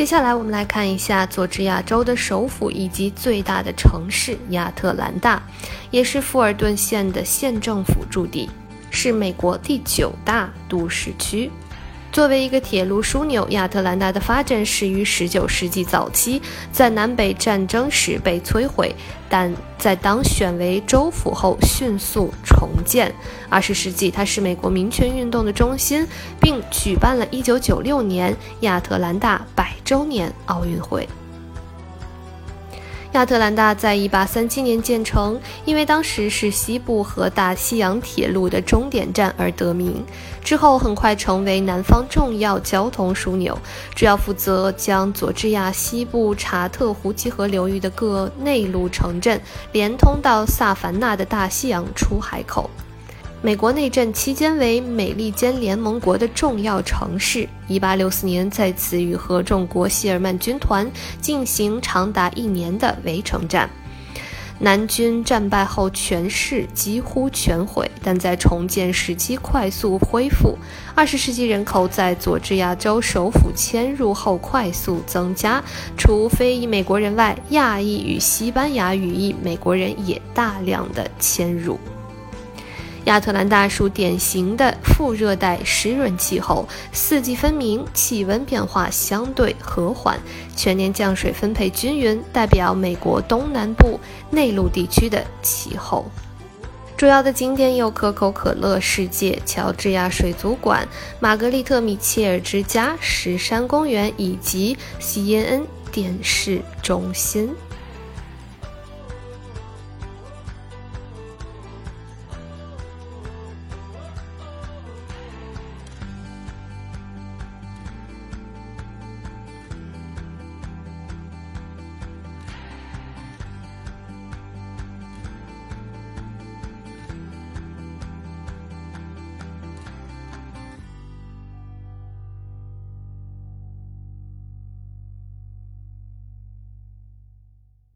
接下来我们来看一下佐治亚州的首府以及最大的城市亚特兰大，也是富尔顿县的县政府驻地，是美国第九大都市区。作为一个铁路枢纽，亚特兰大的发展始于19世纪早期，在南北战争时被摧毁，但在当选为州府后迅速重建。20世纪，它是美国民权运动的中心，并举办了1996年亚特兰大百周年奥运会。亚特兰大在1837年建成，因为当时是西部和大西洋铁路的终点站而得名。之后很快成为南方重要交通枢纽，主要负责将佐治亚西部查特湖集河流域的各内陆城镇连通到萨凡纳的大西洋出海口。美国内战期间为美利坚联盟国的重要城市。1864年在此与合众国希尔曼军团进行长达一年的围城战，南军战败后全市几乎全毁，但在重建时期快速恢复。20世纪人口在佐治亚州首府迁入后快速增加，除非裔美国人外，亚裔与西班牙语裔美国人也大量的迁入。亚特兰大属典型的副热带湿润气候，四季分明，气温变化相对和缓，全年降水分配均匀，代表美国东南部内陆地区的气候。主要的景点有可口可乐世界、乔治亚水族馆、玛格丽特米切尔之家、石山公园以及 CNN 电视中心。